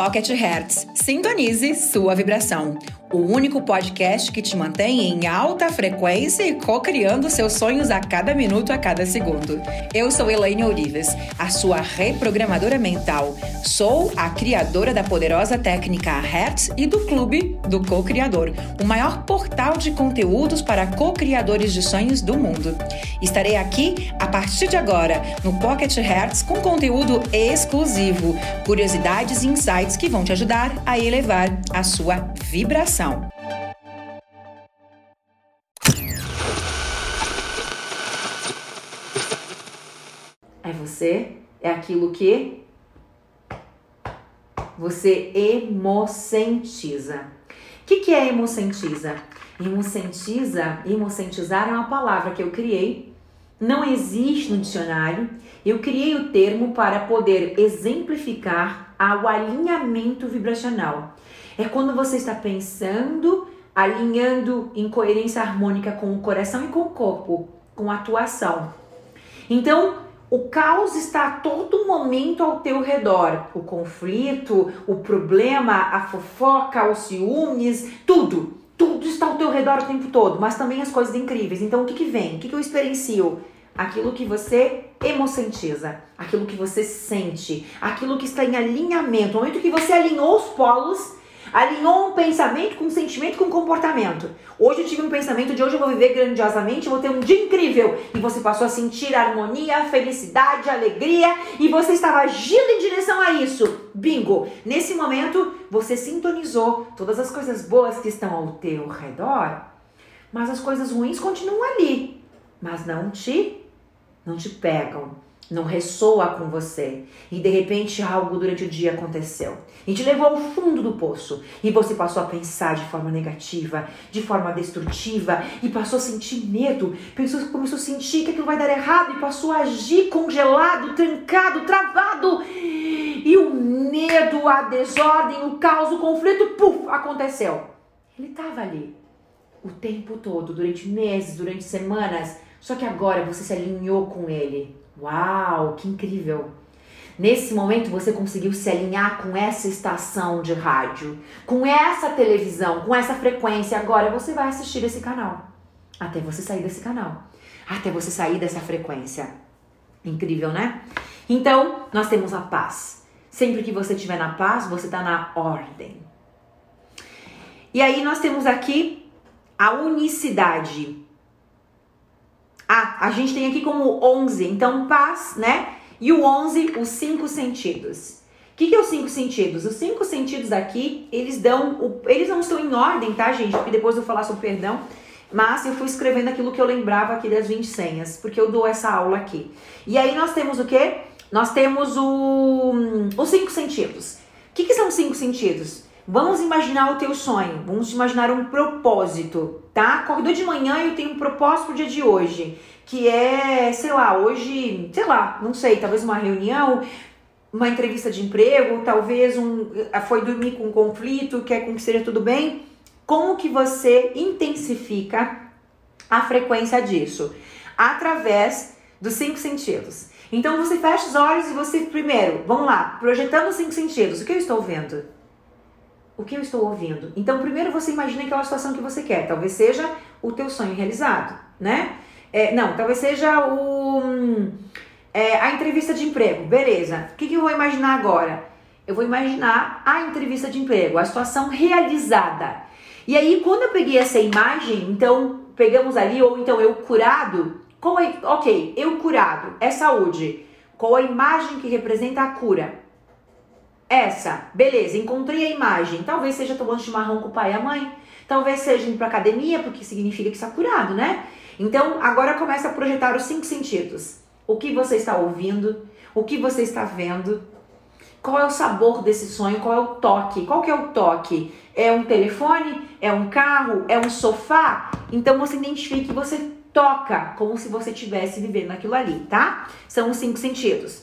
Pocket Hertz. Sintonize sua vibração. O único podcast que te mantém em alta frequência e co-criando seus sonhos a cada minuto, a cada segundo. Eu sou Elaine Ourives, a sua reprogramadora mental. Sou a criadora da poderosa técnica Hertz e do Clube do Co-Criador, o maior portal de conteúdos para co-criadores de sonhos do mundo. Estarei aqui a partir de agora no Pocket Hertz com conteúdo exclusivo, curiosidades e insights que vão te ajudar a elevar a sua vibração. É você, é aquilo que você emocentiza. O que, que é emocentiza? Emocentiza, emocentizar é uma palavra que eu criei, não existe no dicionário. Eu criei o termo para poder exemplificar o alinhamento vibracional. É quando você está pensando, alinhando em coerência harmônica com o coração e com o corpo, com a atuação. Então, o caos está a todo momento ao teu redor. O conflito, o problema, a fofoca, os ciúmes, tudo. Tudo está ao teu redor o tempo todo, mas também as coisas incríveis. Então, o que, que vem? O que, que eu experiencio? Aquilo que você emocentiza, aquilo que você sente, aquilo que está em alinhamento. No momento que você alinhou os polos, alinhou um pensamento com um sentimento com um comportamento. Hoje eu tive um pensamento de hoje eu vou viver grandiosamente, vou ter um dia incrível. E você passou a sentir harmonia, felicidade, alegria e você estava agindo em direção a isso. Bingo! Nesse momento você sintonizou todas as coisas boas que estão ao teu redor, mas as coisas ruins continuam ali, mas não te não te pegam não ressoa com você. E de repente algo durante o dia aconteceu. E te levou ao fundo do poço. E você passou a pensar de forma negativa, de forma destrutiva. E passou a sentir medo, pensou, começou a sentir que aquilo vai dar errado. E passou a agir congelado, trancado, travado. E o medo, a desordem, o caos, o conflito, puf, aconteceu. Ele estava ali o tempo todo, durante meses, durante semanas, só que agora você se alinhou com ele Uau, que incrível! Nesse momento você conseguiu se alinhar com essa estação de rádio, com essa televisão, com essa frequência. Agora você vai assistir esse canal. Até você sair desse canal. Até você sair dessa frequência. Incrível, né? Então, nós temos a paz. Sempre que você estiver na paz, você está na ordem. E aí nós temos aqui a unicidade. Ah, a gente tem aqui como 11, então paz, né? E o 11, os cinco sentidos. O que, que é os cinco sentidos? Os cinco sentidos aqui, eles dão. O, eles não estão em ordem, tá, gente? Porque depois eu vou falar sobre perdão. Mas eu fui escrevendo aquilo que eu lembrava aqui das 20 senhas, porque eu dou essa aula aqui. E aí nós temos o quê? Nós temos o, os cinco sentidos. O que, que são os cinco sentidos? Vamos imaginar o teu sonho, vamos imaginar um propósito, tá? Acordou de manhã e eu tenho um propósito pro dia de hoje, que é, sei lá, hoje, sei lá, não sei, talvez uma reunião, uma entrevista de emprego, talvez um foi dormir com um conflito, quer com que seja tudo bem. Como que você intensifica a frequência disso? Através dos cinco sentidos. Então você fecha os olhos e você primeiro, vamos lá, projetando os cinco sentidos. O que eu estou vendo? O que eu estou ouvindo. Então, primeiro você imagina aquela situação que você quer. Talvez seja o teu sonho realizado, né? É, não, talvez seja o, é, a entrevista de emprego. Beleza. O que, que eu vou imaginar agora? Eu vou imaginar a entrevista de emprego, a situação realizada. E aí, quando eu peguei essa imagem, então, pegamos ali, ou então eu curado, qual é, ok, eu curado, é saúde. Qual a imagem que representa a cura? Essa, beleza, encontrei a imagem. Talvez seja tomando chimarrão com o pai e a mãe. Talvez seja indo pra academia, porque significa que está curado, né? Então, agora começa a projetar os cinco sentidos. O que você está ouvindo, o que você está vendo, qual é o sabor desse sonho, qual é o toque, qual que é o toque? É um telefone? É um carro? É um sofá? Então você identifica que você toca como se você estivesse vivendo aquilo ali, tá? São os cinco sentidos.